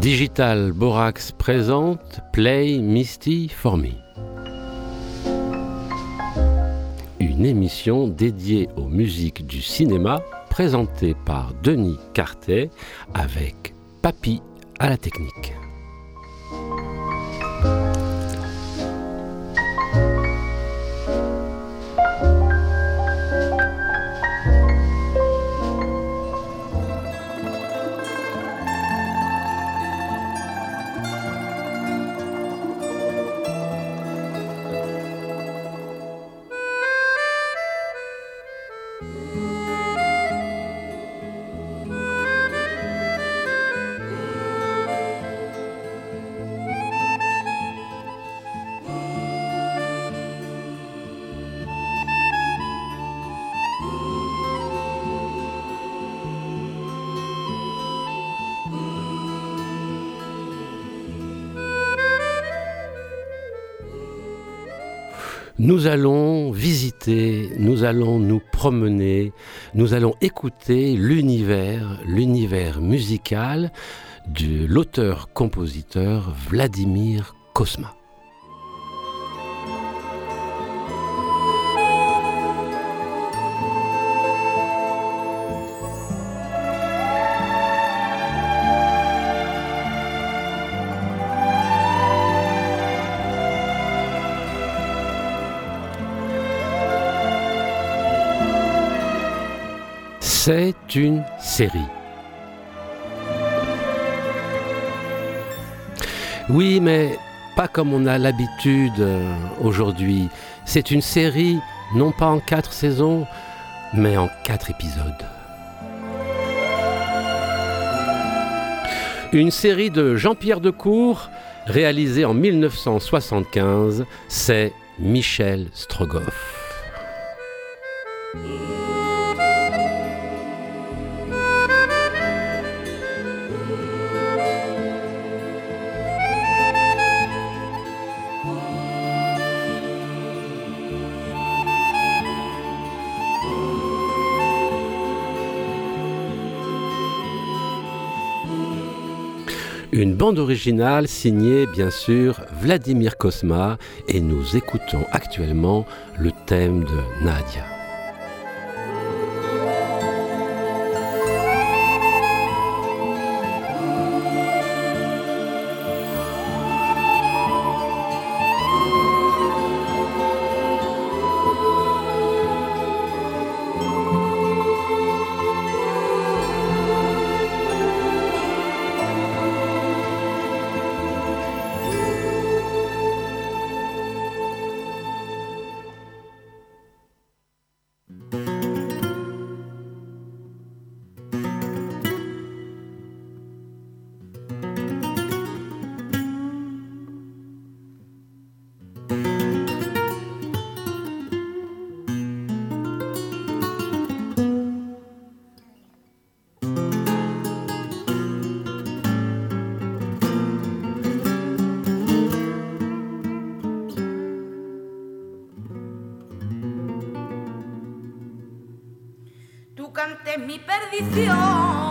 Digital Borax présente Play Misty for Me. Une émission dédiée aux musiques du cinéma présentée par Denis Cartet avec Papy à la technique. Allons visiter, nous allons nous promener, nous allons écouter l'univers, l'univers musical de l'auteur-compositeur Vladimir Kosma. C'est une série. Oui, mais pas comme on a l'habitude euh, aujourd'hui. C'est une série, non pas en quatre saisons, mais en quatre épisodes. Une série de Jean-Pierre Decour, réalisée en 1975, c'est Michel Strogoff. Une bande originale signée bien sûr Vladimir Kosma et nous écoutons actuellement le thème de Nadia. Mi perdición.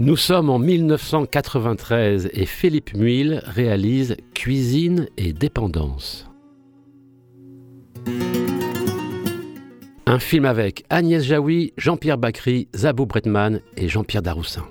Nous sommes en 1993 et Philippe Muil réalise Cuisine et dépendance. Un film avec Agnès Jaoui, Jean-Pierre Bacry, Zabou Bretman et Jean-Pierre Daroussin.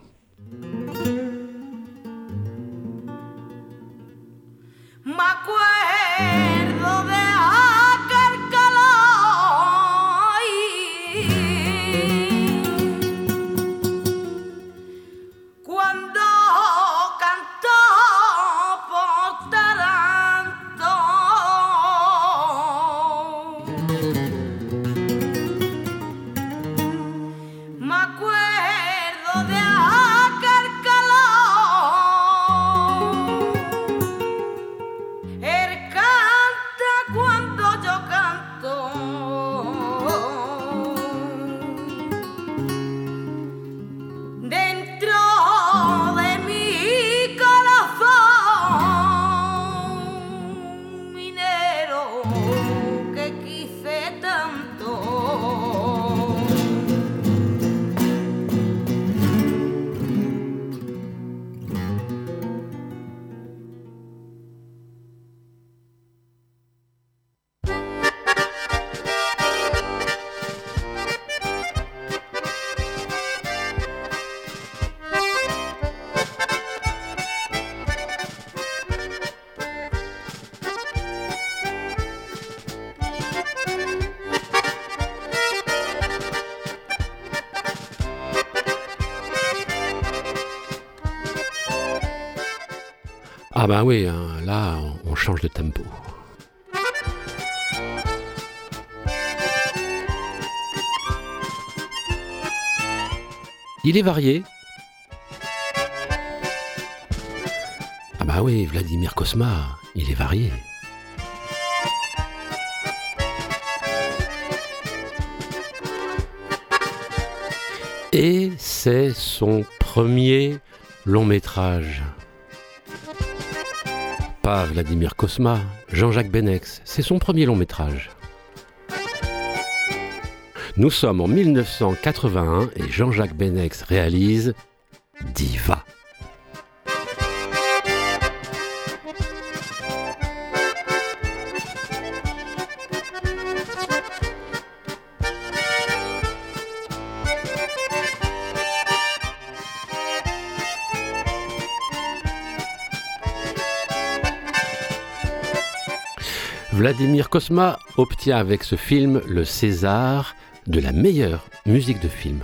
Ah bah oui, hein, là on change de tempo. Il est varié. Ah bah oui, Vladimir Kosma, il est varié. Et c'est son premier long métrage Vladimir Kosma, Jean-Jacques Benex, c'est son premier long métrage. Nous sommes en 1981 et Jean-Jacques Benex réalise Diva. Vladimir Kosma obtient avec ce film le César de la meilleure musique de film.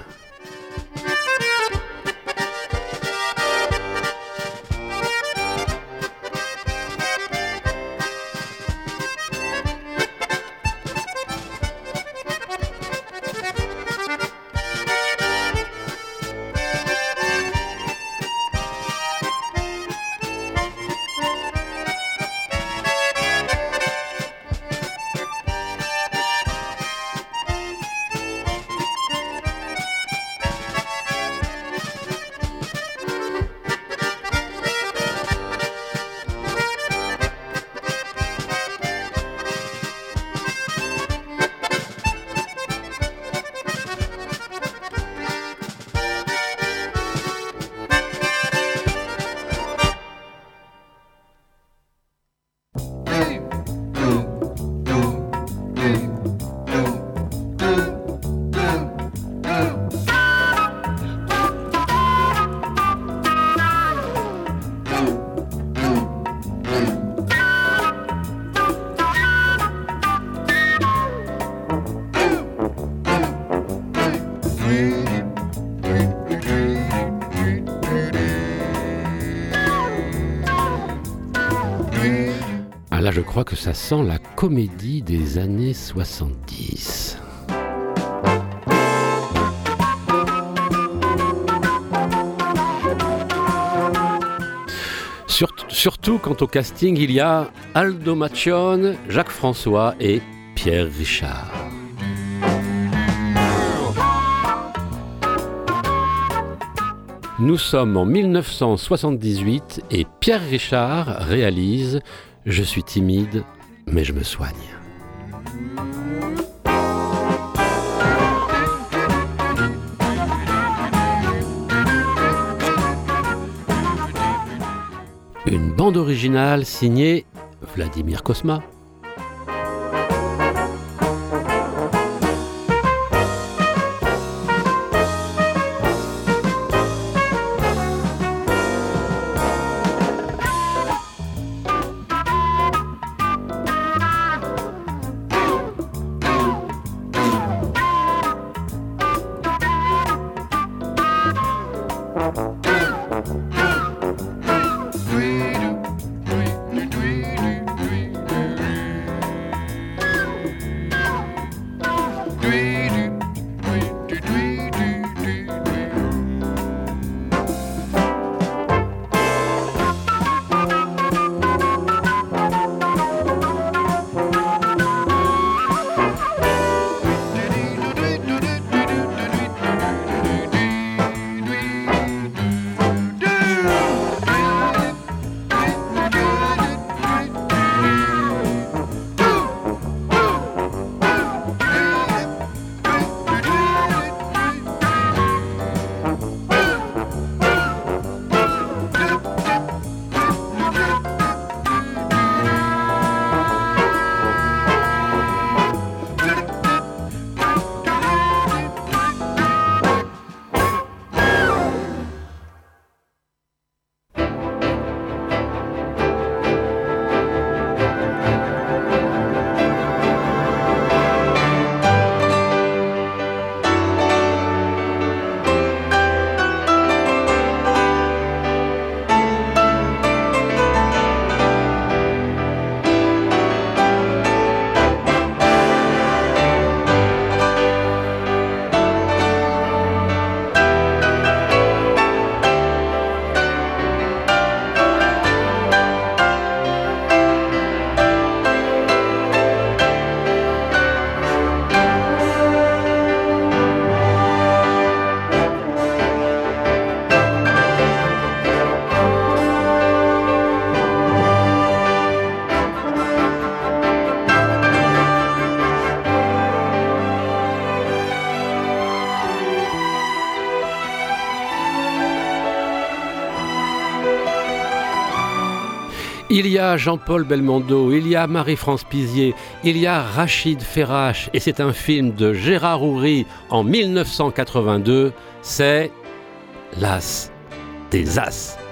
Crois que ça sent la comédie des années 70. surtout quand au casting il y a Aldo Macione, Jacques François et Pierre Richard. Nous sommes en 1978 et Pierre Richard réalise Je suis timide, mais je me soigne. Une bande originale signée Vladimir Kosma. Jean-Paul Belmondo, il y a Marie-France Pizier, il y a Rachid Ferrache, et c'est un film de Gérard Houry en 1982, c'est L'As des As.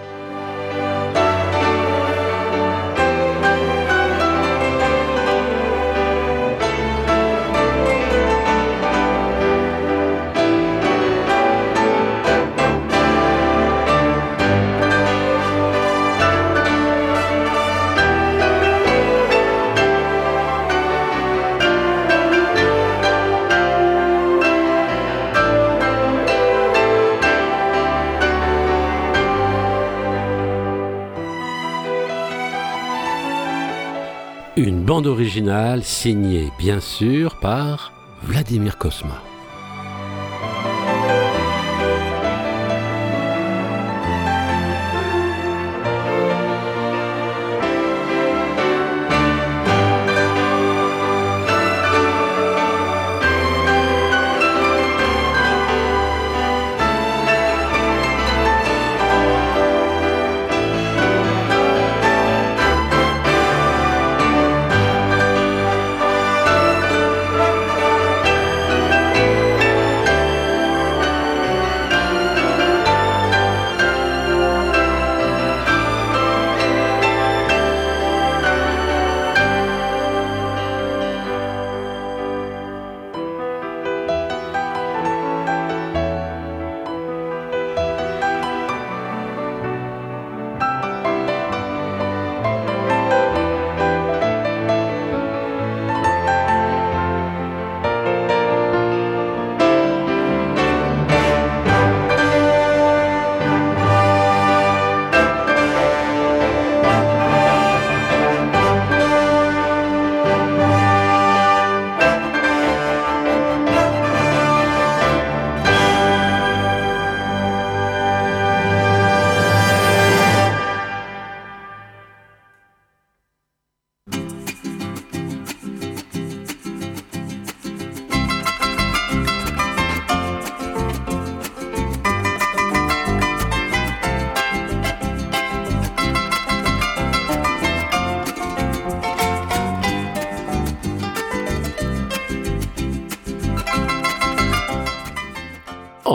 Bande originale signée bien sûr par Vladimir Kosma.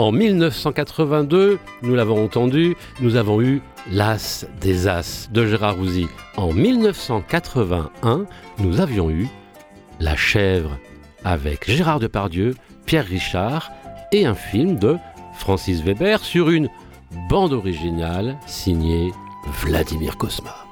En 1982, nous l'avons entendu, nous avons eu L'As des As de Gérard Rouzy. En 1981, nous avions eu La Chèvre avec Gérard Depardieu, Pierre Richard et un film de Francis Weber sur une bande originale signée Vladimir Kosma.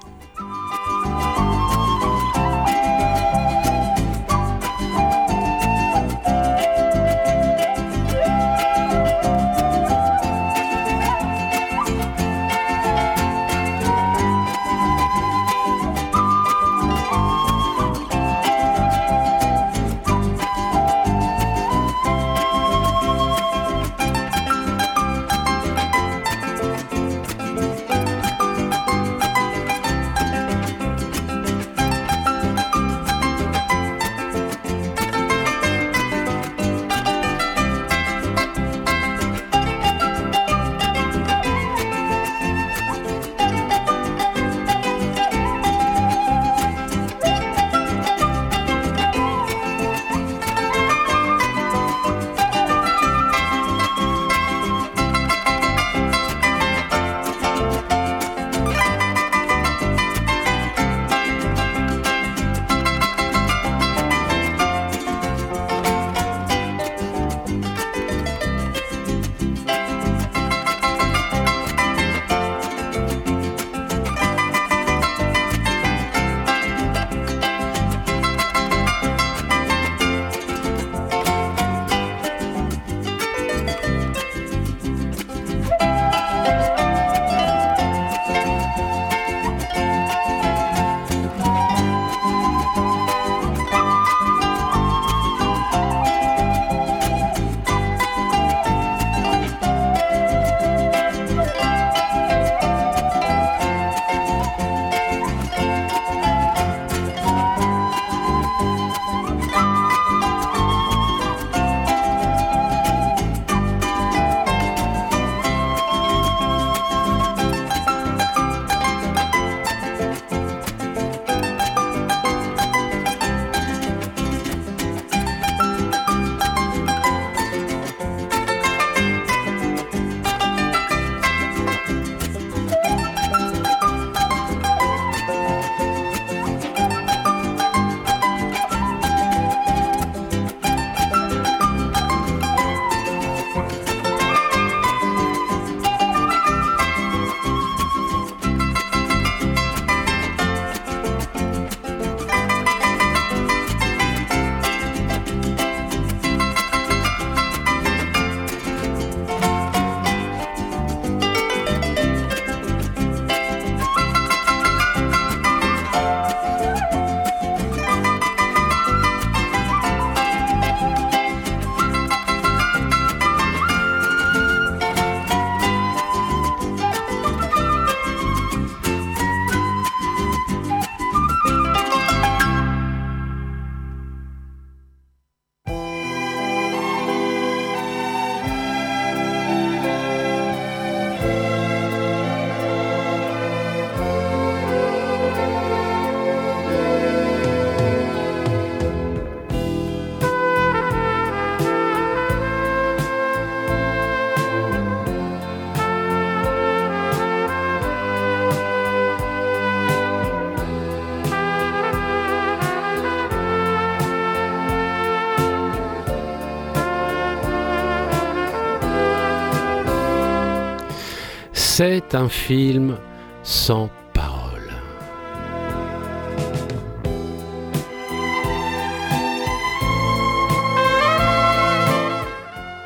C'est un film sans parole.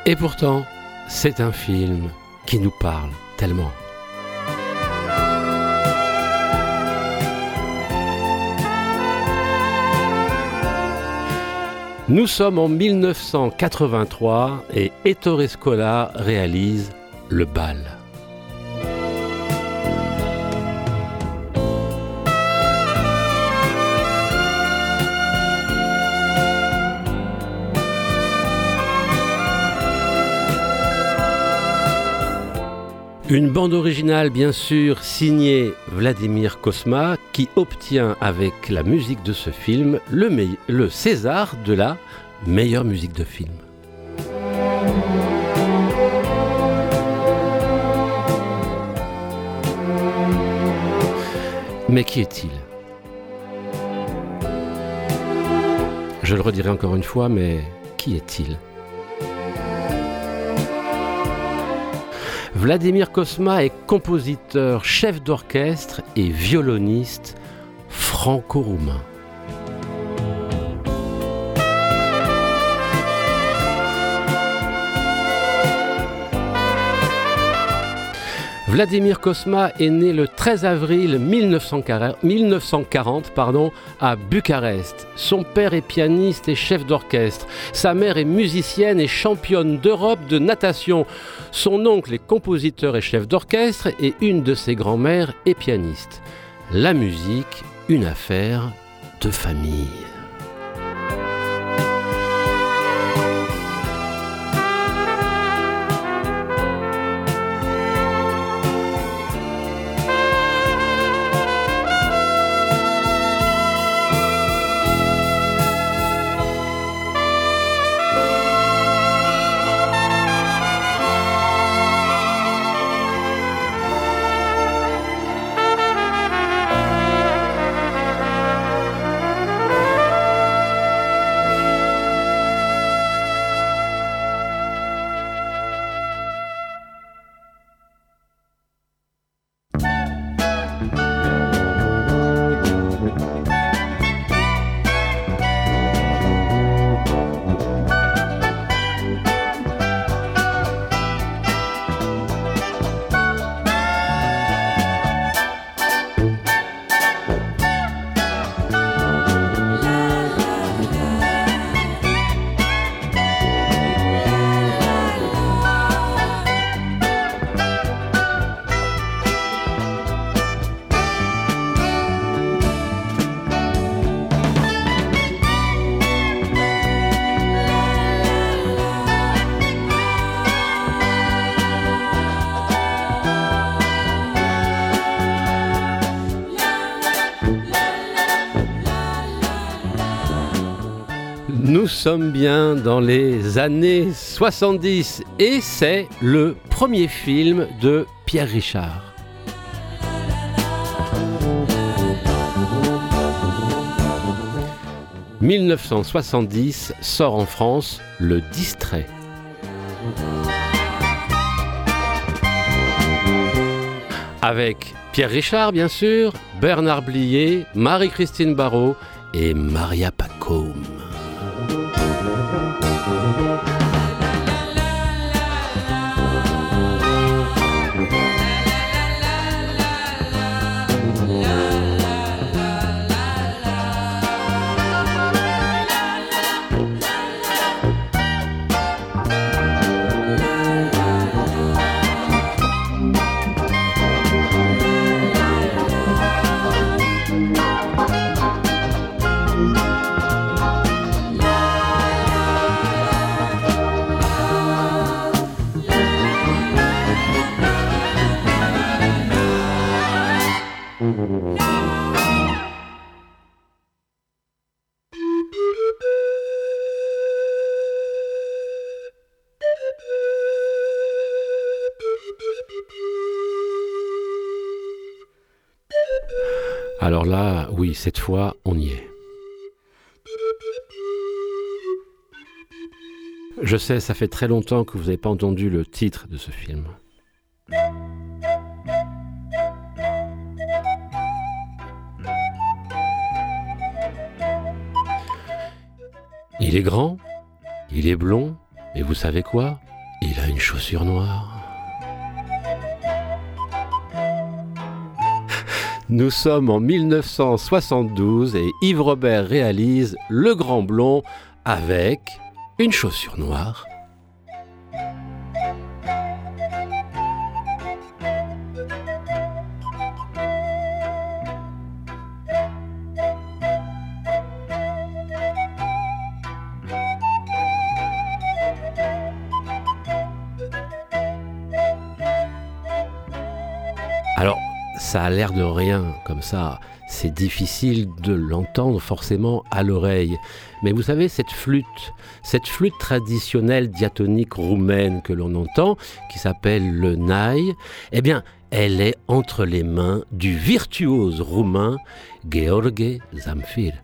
Et pourtant, c'est un film qui nous parle tellement. Nous sommes en 1983 et Ettore Scola réalise Le Bal. Une bande originale, bien sûr, signée Vladimir Kosma, qui obtient avec la musique de ce film le, le César de la meilleure musique de film. Mais qui est-il? Je le redirai encore une fois, mais qui est-il? Vladimir Kosma est compositeur, chef d'orchestre et violoniste franco-roumain. Vladimir Kosma est né le 13 avril 1940 pardon, à Bucarest. Son père est pianiste et chef d'orchestre. Sa mère est musicienne et championne d'Europe de natation. Son oncle est compositeur et chef d'orchestre et une de ses grand-mères est pianiste. La musique, une affaire de famille. Sommes bien dans les années 70 et c'est le premier film de Pierre Richard. « 1970 sort en France Le Distrait. Avec Pierre Richard, bien sûr, Bernard Blier, Marie-Christine Barrault et Maria Pacôme. Cette fois, on y est. Je sais, ça fait très longtemps que vous n'avez pas entendu le titre de ce film. Il est grand, il est blond, et vous savez quoi? Il a une chaussure noire. Nous sommes en 1972 et Yves Robert réalise Le Grand Blond avec une chaussure noire. Alors, ça a l'air de rien comme ça. C'est difficile de l'entendre forcément à l'oreille. Mais vous savez, cette flûte, cette flûte traditionnelle diatonique roumaine que l'on entend, qui s'appelle le naï, eh bien, elle est entre les mains du virtuose roumain Gheorghe Zamfir.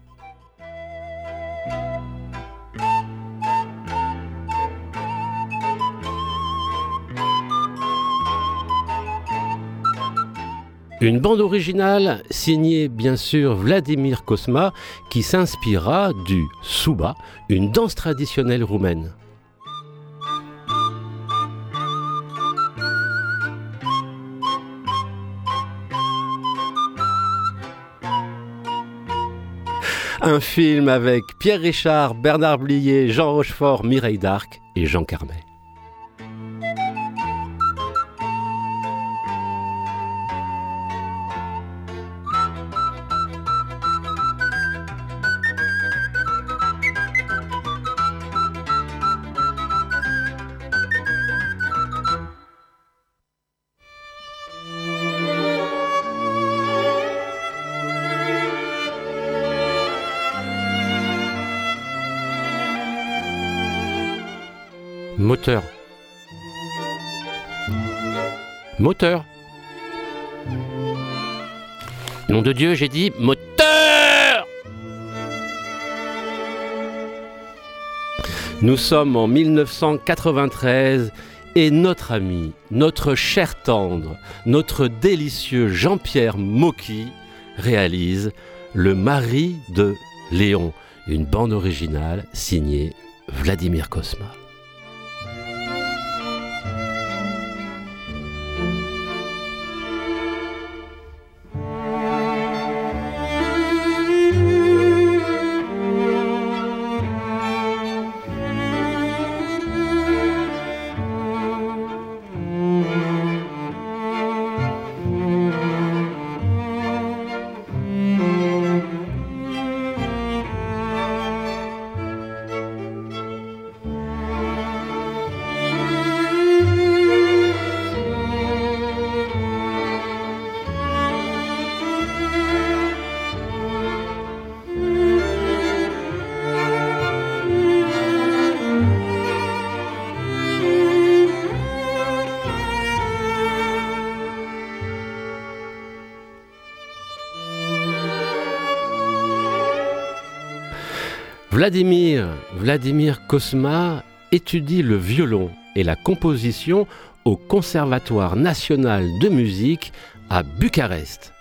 Une bande originale signée bien sûr Vladimir Kosma qui s'inspira du souba, une danse traditionnelle roumaine. Un film avec Pierre Richard, Bernard Blier, Jean Rochefort, Mireille d'Arc et Jean Carmet. Moteur. Nom de Dieu, j'ai dit moteur Nous sommes en 1993 et notre ami, notre cher tendre, notre délicieux Jean-Pierre Mocky réalise Le mari de Léon, une bande originale signée Vladimir Kosma. Vladimir, Vladimir Kosma étudie le violon et la composition au Conservatoire national de musique à Bucarest.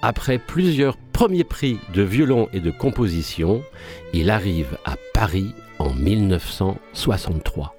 Après plusieurs premiers prix de violon et de composition, il arrive à Paris en 1963.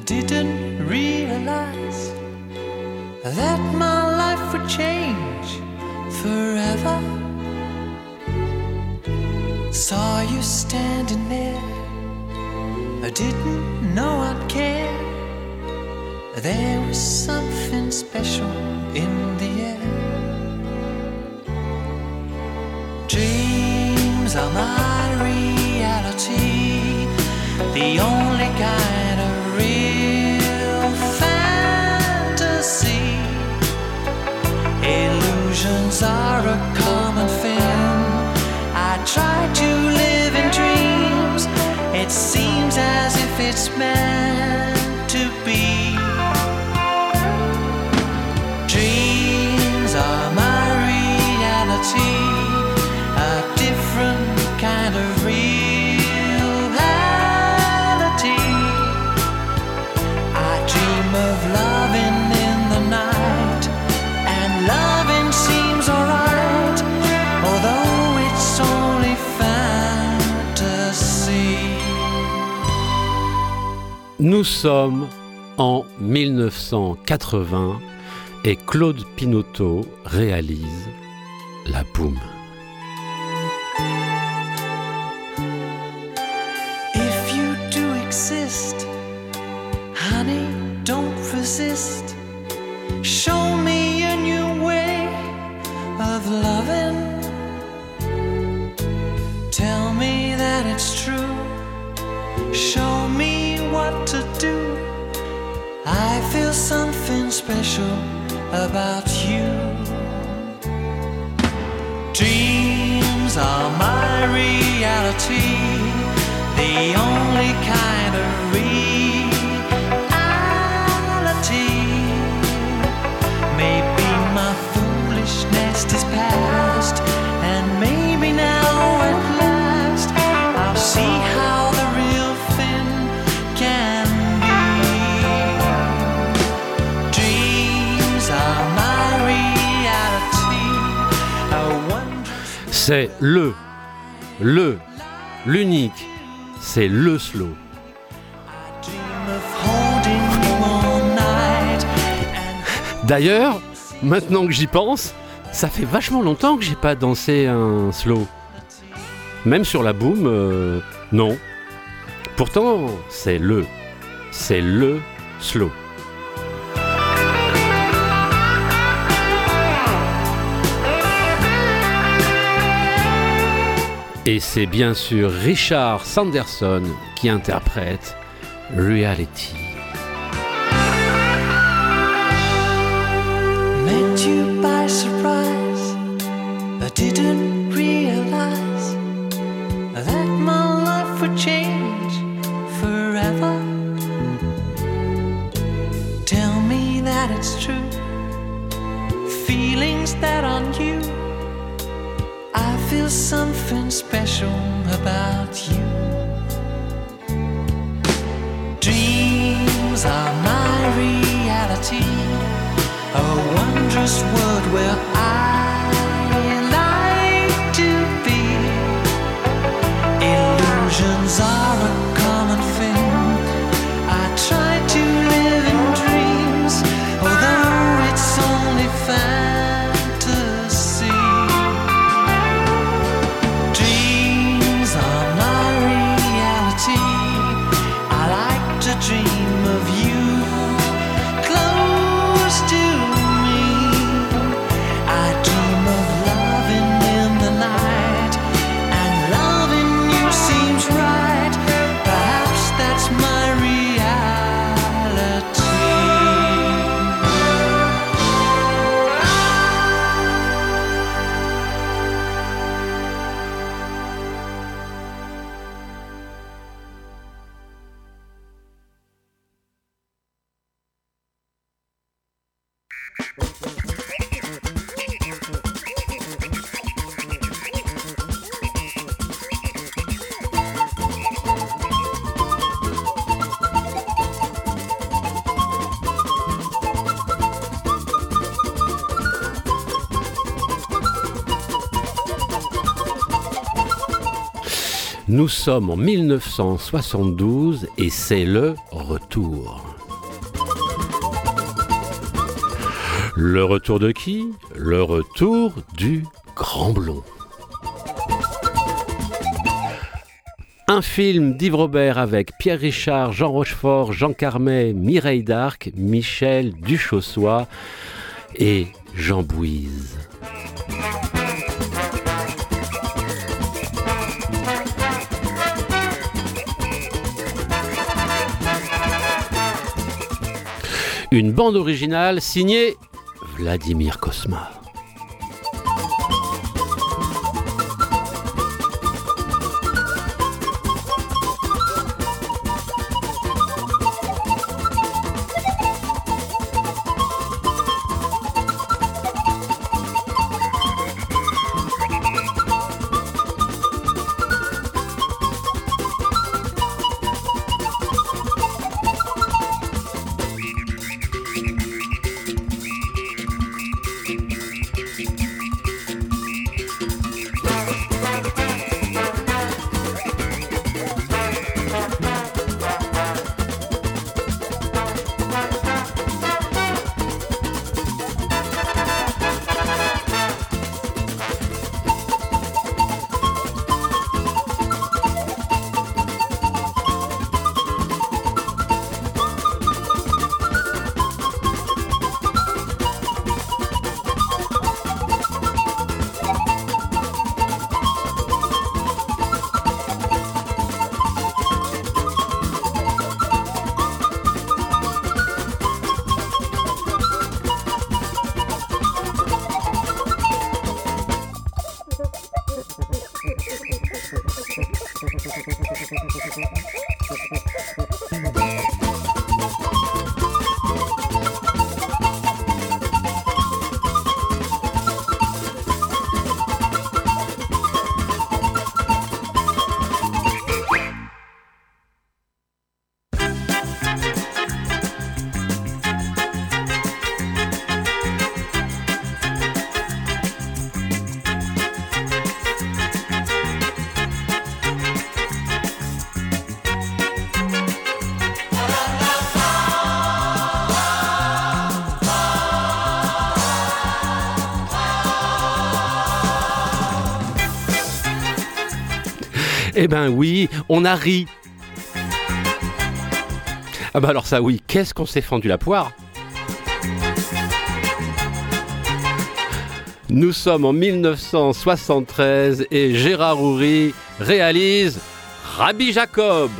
Didn't realize that my life would change forever. Saw you standing there, I didn't know I'd care. There was something special in the air. Dreams are my reality, the only kind It seems as if it's meant Nous sommes en 1980 et Claude Pinoteau réalise La Boum. If you do exist, honey, don't resist. Show me a new way of loving. Tell me that it's true. Show me what to do. I feel something special about you. Dreams are my reality, the only C'est le, le, l'unique, c'est le slow. D'ailleurs, maintenant que j'y pense, ça fait vachement longtemps que j'ai pas dansé un slow. Même sur la boom, euh, non. Pourtant, c'est le, c'est le slow. Et c'est bien sûr Richard Sanderson qui interprète Reality. Met you by surprise. I didn't realize that my life would change forever. Tell me that it's true. Feelings that. I feel something special about you. Dreams are my reality. Nous sommes en 1972 et c'est le retour. Le retour de qui? Le retour du Grand Blond. Un film d'Yves Robert avec Pierre Richard, Jean Rochefort, Jean Carmet, Mireille Darc, Michel Duchossois et Jean Bouise. Une bande originale signée Vladimir Kosma. Eh ben oui, on a ri. Ah bah alors ça oui, qu'est-ce qu'on s'est fendu la poire? Nous sommes en 1973 et Gérard Houry réalise Rabbi Jacob.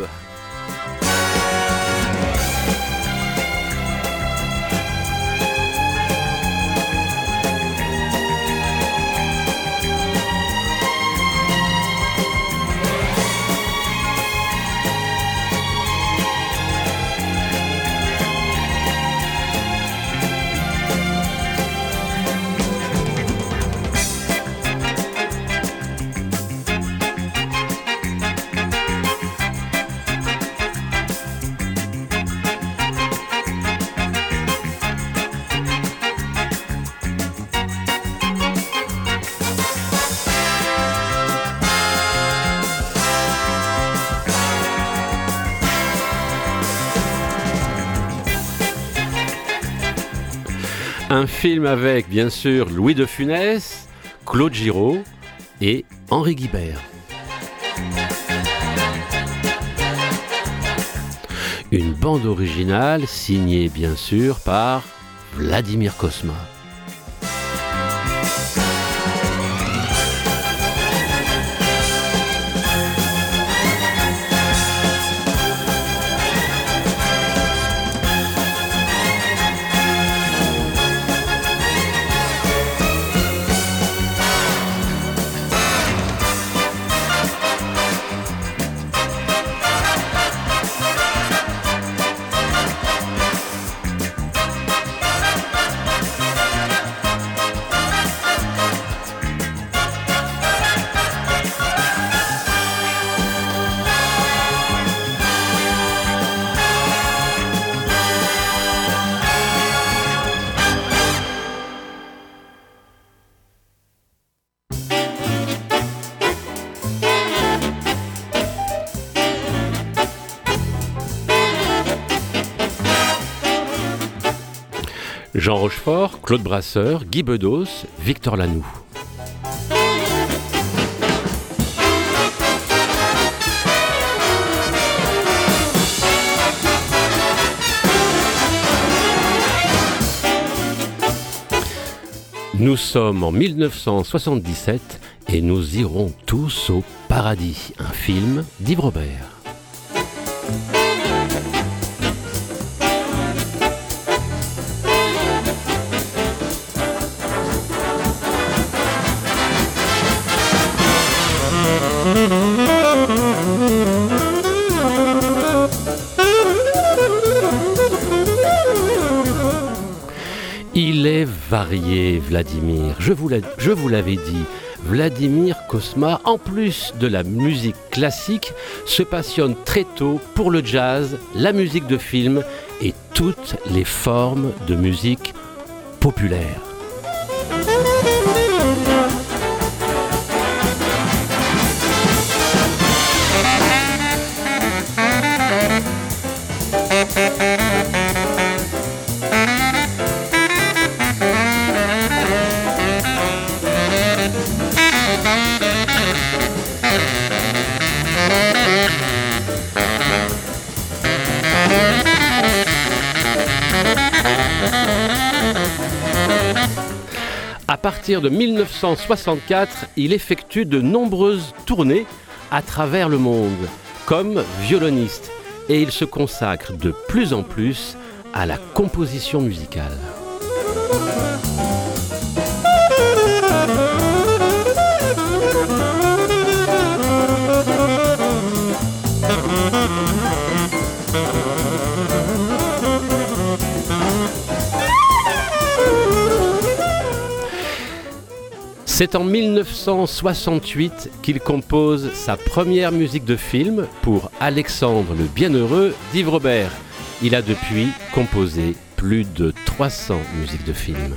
Avec, bien sûr, Louis de Funès, Claude Giraud et Henri Guibert. Une bande originale signée, bien sûr, par Vladimir Kosma. Claude Brasseur, Guy Bedos, Victor Lanoux. Nous sommes en 1977 et nous irons tous au paradis, un film d'Yves Robert. Il est varié, Vladimir. Je vous l'avais dit. Vladimir Kosma, en plus de la musique classique, se passionne très tôt pour le jazz, la musique de film et toutes les formes de musique populaire. Partir de 1964, il effectue de nombreuses tournées à travers le monde comme violoniste et il se consacre de plus en plus à la composition musicale. C'est en 1968 qu'il compose sa première musique de film pour Alexandre le Bienheureux d'Yves Robert. Il a depuis composé plus de 300 musiques de film.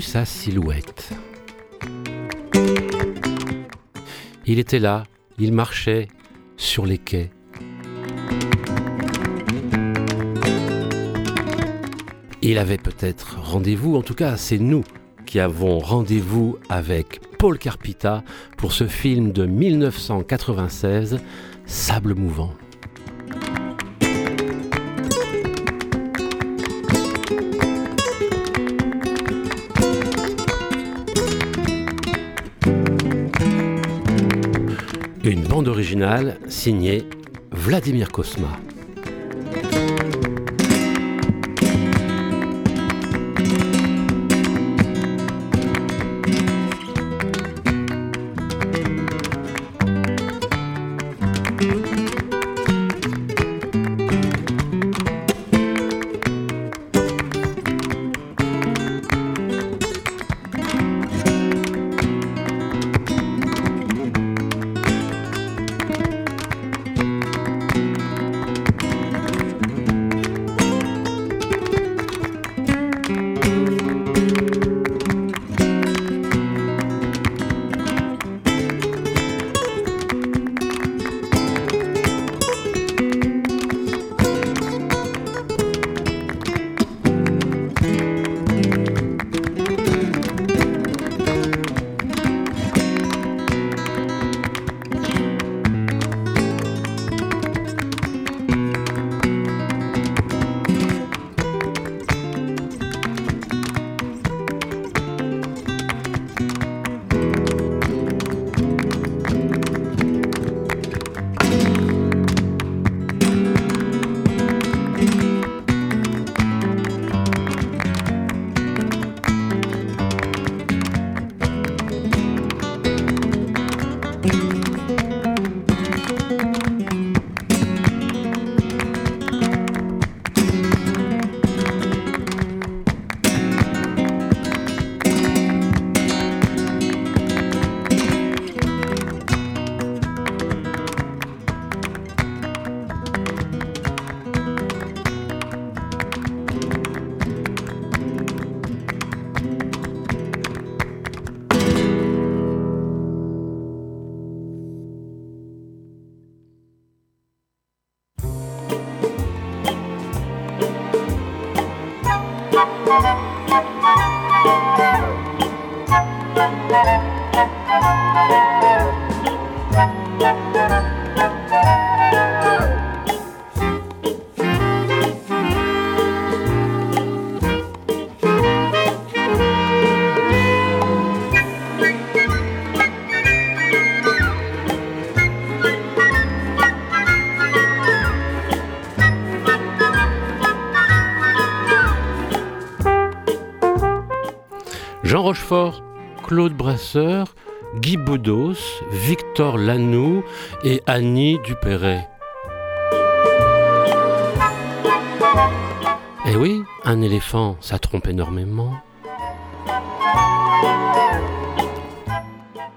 Sa silhouette. Il était là, il marchait sur les quais. Il avait peut-être rendez-vous, en tout cas c'est nous qui avons rendez-vous avec Paul Carpita pour ce film de 1996, Sable mouvant. Originale signée Vladimir Kosma. Rochefort, Claude Brasseur, Guy Bedos, Victor Lanoux et Annie Dupéret. Eh oui, un éléphant, ça trompe énormément.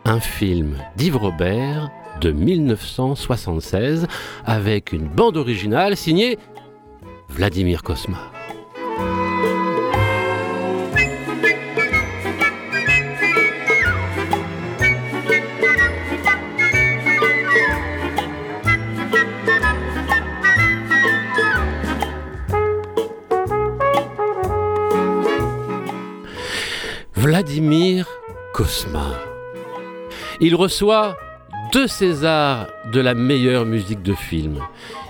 Un film d'Yves Robert de 1976 avec une bande originale signée Vladimir Kosma. Il reçoit deux Césars de la meilleure musique de film.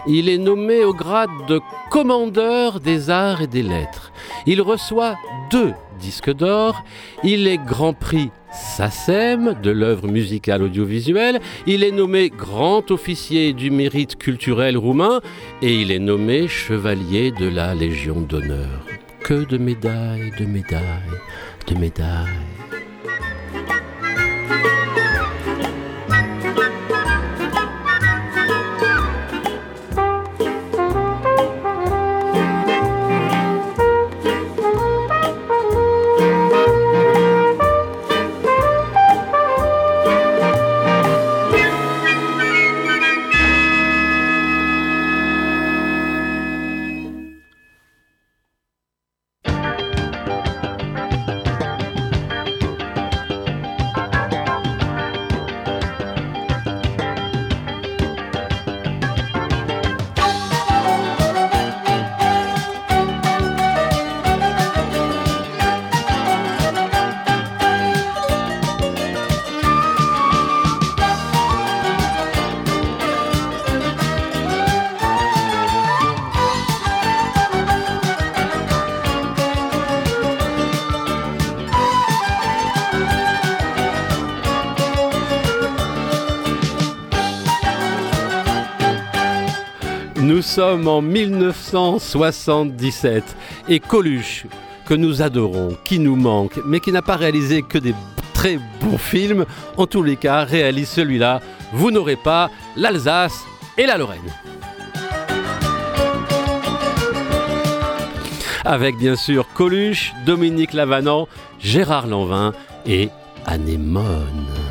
Il est nommé au grade de commandeur des arts et des lettres. Il reçoit deux disques d'or. Il est Grand Prix SACEM de l'œuvre musicale audiovisuelle. Il est nommé Grand Officier du mérite culturel roumain et il est nommé Chevalier de la Légion d'honneur. Que de médailles, de médailles, de médailles. Sommes en 1977 et Coluche, que nous adorons, qui nous manque, mais qui n'a pas réalisé que des très bons films, en tous les cas réalise celui-là. Vous n'aurez pas l'Alsace et la Lorraine. Avec bien sûr Coluche, Dominique Lavanant, Gérard Lanvin et Anémone.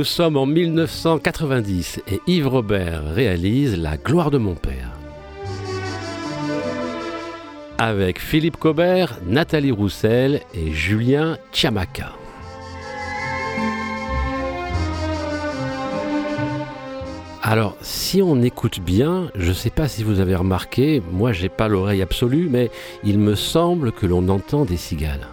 Nous sommes en 1990 et Yves Robert réalise La gloire de mon père. Avec Philippe Cobert, Nathalie Roussel et Julien Chiamaka. Alors, si on écoute bien, je ne sais pas si vous avez remarqué, moi j'ai pas l'oreille absolue, mais il me semble que l'on entend des cigales.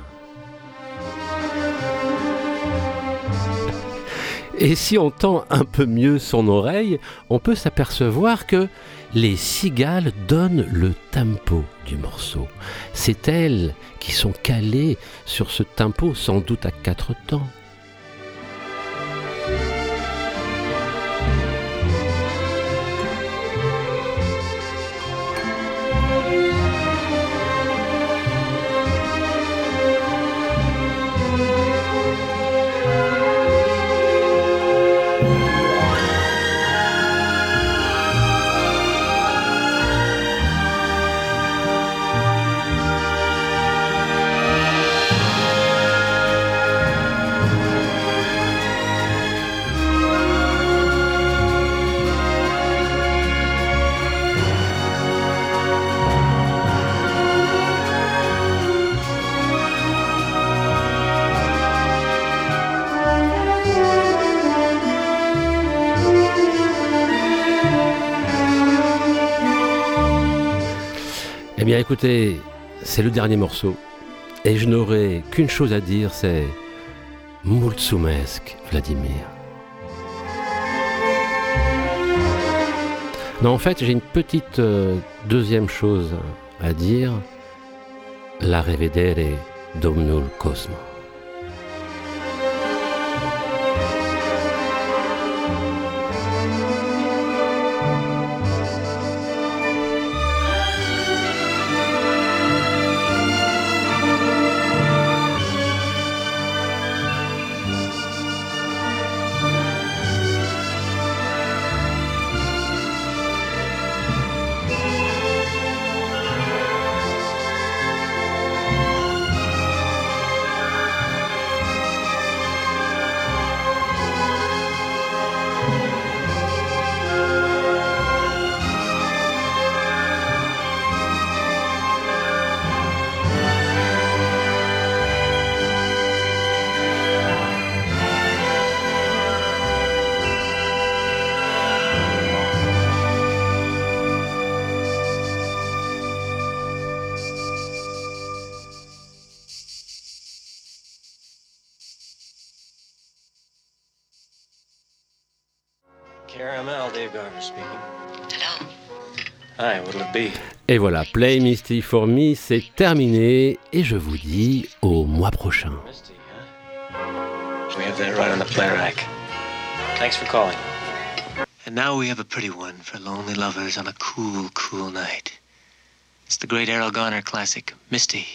Et si on tend un peu mieux son oreille, on peut s'apercevoir que les cigales donnent le tempo du morceau. C'est elles qui sont calées sur ce tempo, sans doute à quatre temps. Bien écoutez, c'est le dernier morceau. Et je n'aurai qu'une chose à dire, c'est Mulțumesc, Vladimir. Non, en fait, j'ai une petite euh, deuxième chose à dire. La revedere, domnul Cosmo. Et voilà, Play Misty for Me, c'est terminé et je vous dis au mois prochain. Misty, huh? We have that right on the play rack. Thanks for calling. And now we have a pretty one for lonely lovers on a cool, cool night. It's the great Errol Garner classic, Misty.